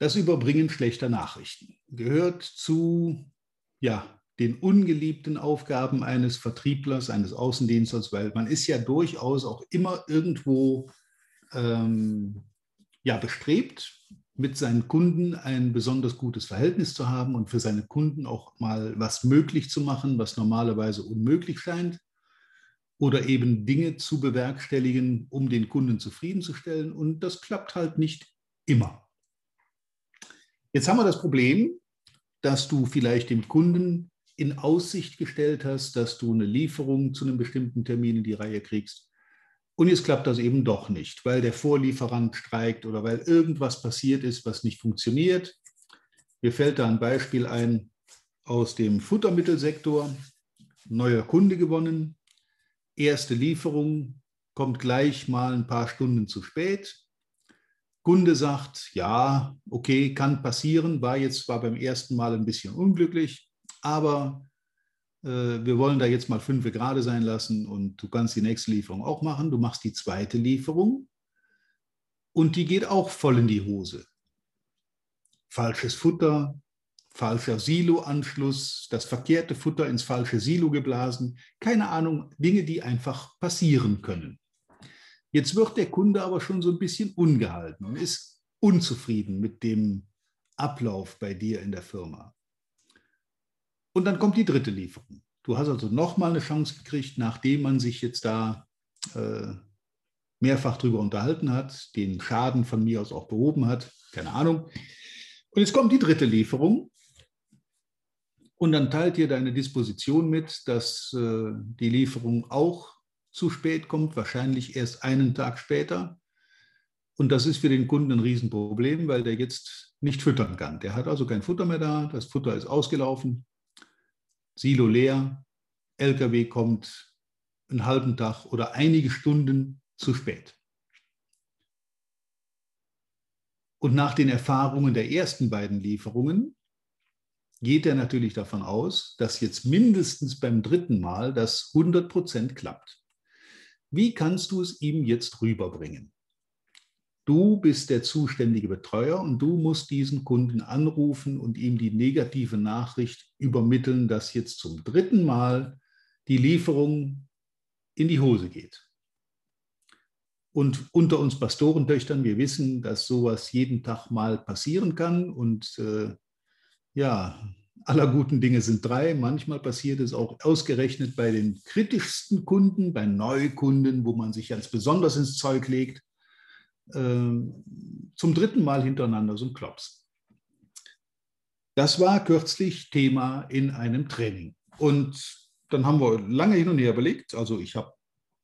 Das Überbringen schlechter Nachrichten gehört zu ja, den ungeliebten Aufgaben eines Vertrieblers, eines Außendienstlers, weil man ist ja durchaus auch immer irgendwo ähm, ja, bestrebt, mit seinen Kunden ein besonders gutes Verhältnis zu haben und für seine Kunden auch mal was möglich zu machen, was normalerweise unmöglich scheint. Oder eben Dinge zu bewerkstelligen, um den Kunden zufriedenzustellen. Und das klappt halt nicht immer. Jetzt haben wir das Problem, dass du vielleicht dem Kunden in Aussicht gestellt hast, dass du eine Lieferung zu einem bestimmten Termin in die Reihe kriegst. Und jetzt klappt das eben doch nicht, weil der Vorlieferant streikt oder weil irgendwas passiert ist, was nicht funktioniert. Mir fällt da ein Beispiel ein aus dem Futtermittelsektor. Neuer Kunde gewonnen. Erste Lieferung kommt gleich mal ein paar Stunden zu spät. Kunde sagt, ja, okay, kann passieren, war jetzt zwar beim ersten Mal ein bisschen unglücklich, aber äh, wir wollen da jetzt mal fünf gerade sein lassen und du kannst die nächste Lieferung auch machen. Du machst die zweite Lieferung und die geht auch voll in die Hose. Falsches Futter, falscher Silo-Anschluss, das verkehrte Futter ins falsche Silo geblasen, keine Ahnung, Dinge, die einfach passieren können. Jetzt wird der Kunde aber schon so ein bisschen ungehalten und ist unzufrieden mit dem Ablauf bei dir in der Firma. Und dann kommt die dritte Lieferung. Du hast also nochmal eine Chance gekriegt, nachdem man sich jetzt da äh, mehrfach drüber unterhalten hat, den Schaden von mir aus auch behoben hat, keine Ahnung. Und jetzt kommt die dritte Lieferung. Und dann teilt dir deine Disposition mit, dass äh, die Lieferung auch zu spät kommt, wahrscheinlich erst einen Tag später. Und das ist für den Kunden ein Riesenproblem, weil der jetzt nicht füttern kann. Der hat also kein Futter mehr da, das Futter ist ausgelaufen, Silo leer, LKW kommt einen halben Tag oder einige Stunden zu spät. Und nach den Erfahrungen der ersten beiden Lieferungen geht er natürlich davon aus, dass jetzt mindestens beim dritten Mal das 100% klappt. Wie kannst du es ihm jetzt rüberbringen? Du bist der zuständige Betreuer und du musst diesen Kunden anrufen und ihm die negative Nachricht übermitteln, dass jetzt zum dritten Mal die Lieferung in die Hose geht. Und unter uns Pastorentöchtern, wir wissen, dass sowas jeden Tag mal passieren kann. Und äh, ja, aller guten Dinge sind drei. Manchmal passiert es auch ausgerechnet bei den kritischsten Kunden, bei Neukunden, wo man sich ganz besonders ins Zeug legt, ähm, zum dritten Mal hintereinander so ein Klops. Das war kürzlich Thema in einem Training. Und dann haben wir lange hin und her überlegt. Also ich habe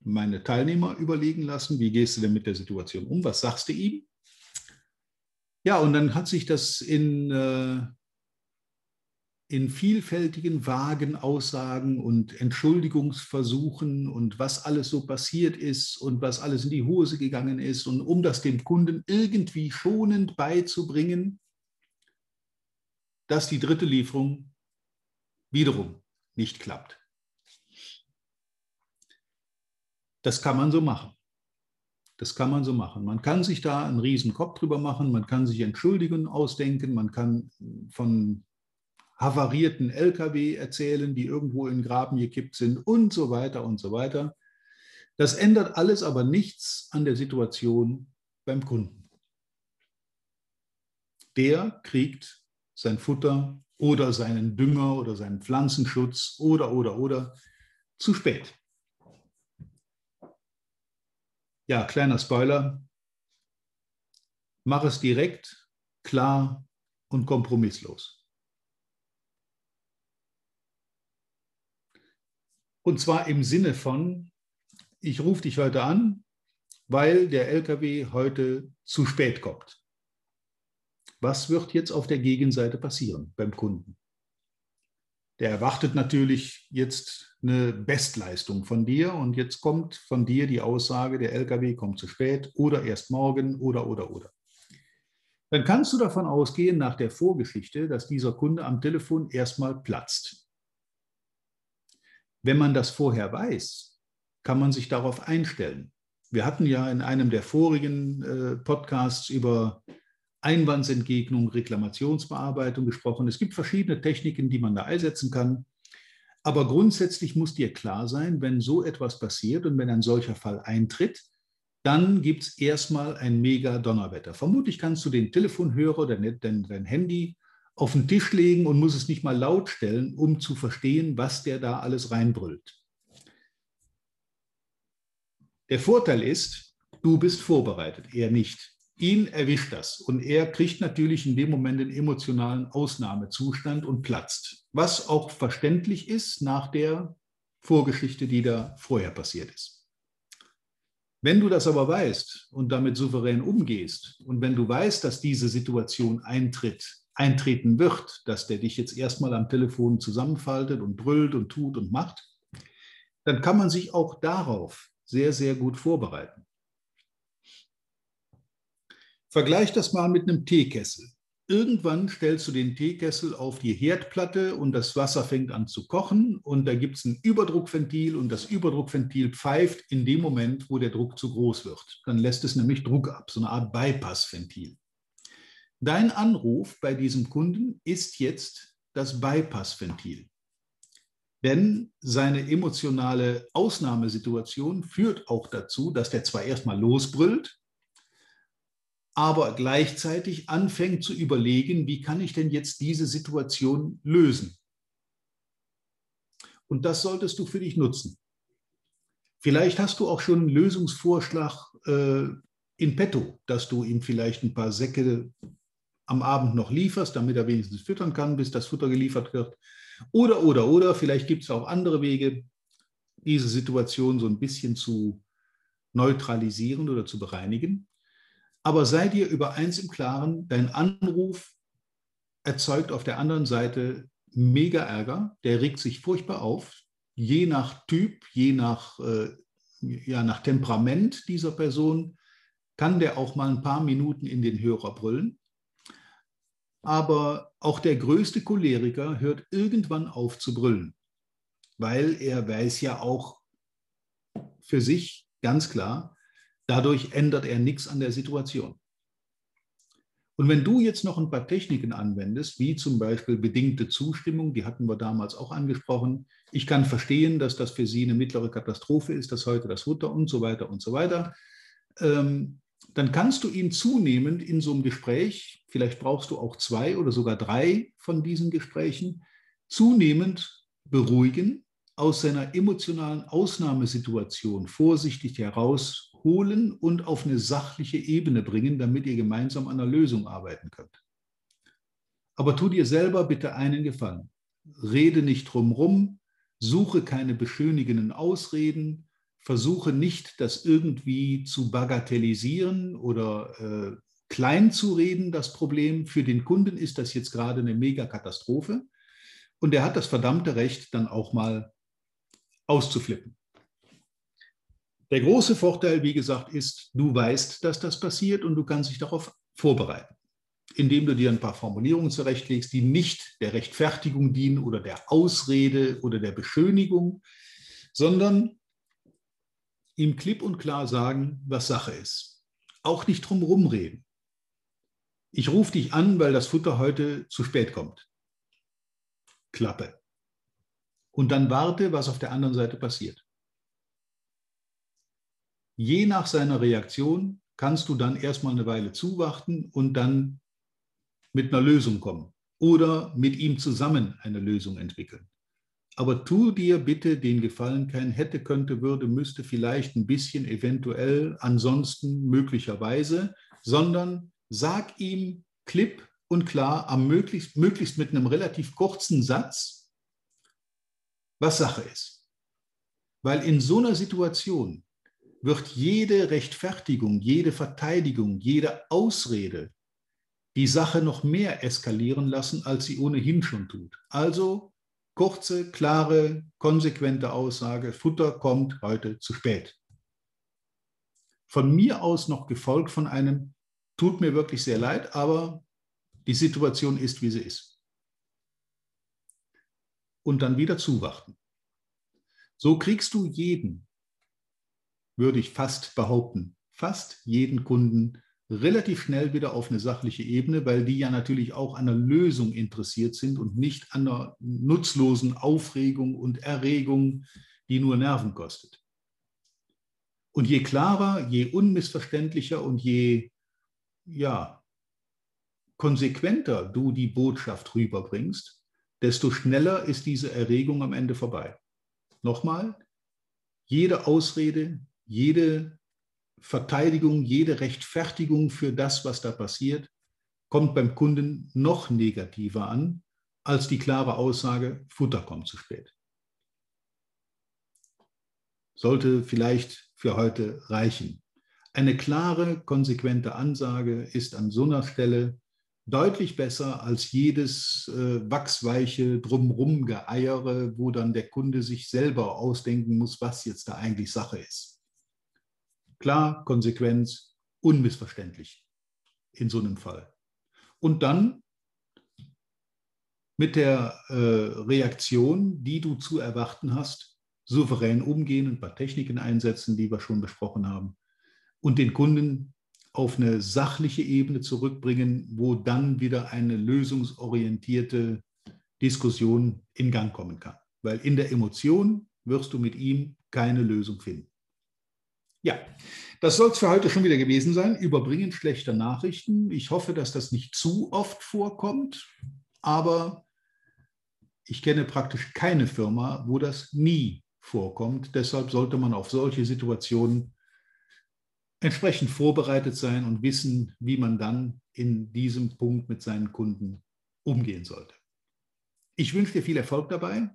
meine Teilnehmer überlegen lassen, wie gehst du denn mit der Situation um? Was sagst du ihm? Ja, und dann hat sich das in äh, in vielfältigen, vagen Aussagen und Entschuldigungsversuchen und was alles so passiert ist und was alles in die Hose gegangen ist und um das dem Kunden irgendwie schonend beizubringen, dass die dritte Lieferung wiederum nicht klappt. Das kann man so machen. Das kann man so machen. Man kann sich da einen riesen Kopf drüber machen, man kann sich Entschuldigungen ausdenken, man kann von havarierten Lkw erzählen, die irgendwo in Graben gekippt sind und so weiter und so weiter. Das ändert alles aber nichts an der Situation beim Kunden. Der kriegt sein Futter oder seinen Dünger oder seinen Pflanzenschutz oder, oder, oder zu spät. Ja, kleiner Spoiler. Mach es direkt, klar und kompromisslos. Und zwar im Sinne von, ich rufe dich heute an, weil der LKW heute zu spät kommt. Was wird jetzt auf der Gegenseite passieren beim Kunden? Der erwartet natürlich jetzt eine Bestleistung von dir und jetzt kommt von dir die Aussage, der LKW kommt zu spät oder erst morgen oder oder oder. Dann kannst du davon ausgehen, nach der Vorgeschichte, dass dieser Kunde am Telefon erstmal platzt. Wenn man das vorher weiß, kann man sich darauf einstellen. Wir hatten ja in einem der vorigen äh, Podcasts über Einwandsentgegnung, Reklamationsbearbeitung gesprochen. Es gibt verschiedene Techniken, die man da einsetzen kann. Aber grundsätzlich muss dir klar sein, wenn so etwas passiert und wenn ein solcher Fall eintritt, dann gibt es erstmal ein mega Donnerwetter. Vermutlich kannst du den Telefonhörer oder dein, dein Handy auf den Tisch legen und muss es nicht mal laut stellen, um zu verstehen, was der da alles reinbrüllt. Der Vorteil ist, du bist vorbereitet, er nicht. Ihn erwischt das und er kriegt natürlich in dem Moment den emotionalen Ausnahmezustand und platzt, was auch verständlich ist nach der Vorgeschichte, die da vorher passiert ist. Wenn du das aber weißt und damit souverän umgehst und wenn du weißt, dass diese Situation eintritt, eintreten wird, dass der dich jetzt erstmal am Telefon zusammenfaltet und brüllt und tut und macht, dann kann man sich auch darauf sehr, sehr gut vorbereiten. Vergleich das mal mit einem Teekessel. Irgendwann stellst du den Teekessel auf die Herdplatte und das Wasser fängt an zu kochen und da gibt es ein Überdruckventil und das Überdruckventil pfeift in dem Moment, wo der Druck zu groß wird. Dann lässt es nämlich Druck ab, so eine Art Bypassventil. Dein Anruf bei diesem Kunden ist jetzt das Bypassventil. Denn seine emotionale Ausnahmesituation führt auch dazu, dass der zwar erstmal losbrüllt, aber gleichzeitig anfängt zu überlegen, wie kann ich denn jetzt diese Situation lösen? Und das solltest du für dich nutzen. Vielleicht hast du auch schon einen Lösungsvorschlag äh, in petto, dass du ihm vielleicht ein paar Säcke am Abend noch lieferst, damit er wenigstens füttern kann, bis das Futter geliefert wird. Oder, oder, oder, vielleicht gibt es auch andere Wege, diese Situation so ein bisschen zu neutralisieren oder zu bereinigen. Aber sei dir über eins im Klaren, dein Anruf erzeugt auf der anderen Seite mega Ärger, der regt sich furchtbar auf, je nach Typ, je nach, äh, ja, nach Temperament dieser Person, kann der auch mal ein paar Minuten in den Hörer brüllen. Aber auch der größte Choleriker hört irgendwann auf zu brüllen, weil er weiß ja auch für sich ganz klar, dadurch ändert er nichts an der Situation. Und wenn du jetzt noch ein paar Techniken anwendest, wie zum Beispiel bedingte Zustimmung, die hatten wir damals auch angesprochen, ich kann verstehen, dass das für Sie eine mittlere Katastrophe ist, dass heute das Futter und so weiter und so weiter, ähm, dann kannst du ihn zunehmend in so einem Gespräch, vielleicht brauchst du auch zwei oder sogar drei von diesen Gesprächen, zunehmend beruhigen, aus seiner emotionalen Ausnahmesituation vorsichtig herausholen und auf eine sachliche Ebene bringen, damit ihr gemeinsam an einer Lösung arbeiten könnt. Aber tu dir selber bitte einen Gefallen. Rede nicht drumrum, suche keine beschönigenden Ausreden, versuche nicht, das irgendwie zu bagatellisieren oder äh, klein zu reden, das Problem. Für den Kunden ist das jetzt gerade eine Megakatastrophe und er hat das verdammte Recht, dann auch mal auszuflippen. Der große Vorteil, wie gesagt, ist, du weißt, dass das passiert und du kannst dich darauf vorbereiten, indem du dir ein paar Formulierungen zurechtlegst, die nicht der Rechtfertigung dienen oder der Ausrede oder der Beschönigung, sondern ihm klipp und klar sagen, was Sache ist. Auch nicht drum rumreden. Ich rufe dich an, weil das Futter heute zu spät kommt. Klappe. Und dann warte, was auf der anderen Seite passiert. Je nach seiner Reaktion kannst du dann erstmal eine Weile zuwarten und dann mit einer Lösung kommen oder mit ihm zusammen eine Lösung entwickeln. Aber tu dir bitte den Gefallen, kein hätte, könnte, würde, müsste, vielleicht ein bisschen, eventuell, ansonsten, möglicherweise, sondern sag ihm klipp und klar, am möglichst, möglichst mit einem relativ kurzen Satz, was Sache ist. Weil in so einer Situation wird jede Rechtfertigung, jede Verteidigung, jede Ausrede die Sache noch mehr eskalieren lassen, als sie ohnehin schon tut. Also kurze, klare, konsequente Aussage, Futter kommt heute zu spät. Von mir aus noch gefolgt von einem, tut mir wirklich sehr leid, aber die Situation ist, wie sie ist. Und dann wieder zuwarten. So kriegst du jeden, würde ich fast behaupten, fast jeden Kunden relativ schnell wieder auf eine sachliche Ebene, weil die ja natürlich auch an der Lösung interessiert sind und nicht an der nutzlosen Aufregung und Erregung, die nur Nerven kostet. Und je klarer, je unmissverständlicher und je ja, konsequenter du die Botschaft rüberbringst, desto schneller ist diese Erregung am Ende vorbei. Nochmal, jede Ausrede, jede Verteidigung, jede Rechtfertigung für das, was da passiert, kommt beim Kunden noch negativer an als die klare Aussage, Futter kommt zu spät. Sollte vielleicht für heute reichen. Eine klare, konsequente Ansage ist an so einer Stelle deutlich besser als jedes äh, wachsweiche Drumrum-Geeiere, wo dann der Kunde sich selber ausdenken muss, was jetzt da eigentlich Sache ist. Klar, Konsequenz, unmissverständlich in so einem Fall. Und dann mit der äh, Reaktion, die du zu erwarten hast, souverän umgehen, ein paar Techniken einsetzen, die wir schon besprochen haben, und den Kunden auf eine sachliche Ebene zurückbringen, wo dann wieder eine lösungsorientierte Diskussion in Gang kommen kann. Weil in der Emotion wirst du mit ihm keine Lösung finden. Ja, das soll es für heute schon wieder gewesen sein. Überbringen schlechter Nachrichten. Ich hoffe, dass das nicht zu oft vorkommt, aber ich kenne praktisch keine Firma, wo das nie vorkommt. Deshalb sollte man auf solche Situationen entsprechend vorbereitet sein und wissen, wie man dann in diesem Punkt mit seinen Kunden umgehen sollte. Ich wünsche dir viel Erfolg dabei.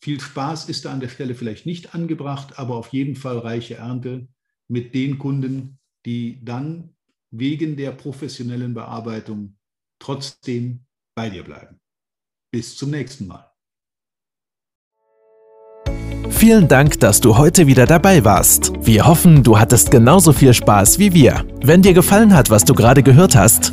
Viel Spaß ist da an der Stelle vielleicht nicht angebracht, aber auf jeden Fall reiche Ernte mit den Kunden, die dann wegen der professionellen Bearbeitung trotzdem bei dir bleiben. Bis zum nächsten Mal. Vielen Dank, dass du heute wieder dabei warst. Wir hoffen, du hattest genauso viel Spaß wie wir. Wenn dir gefallen hat, was du gerade gehört hast,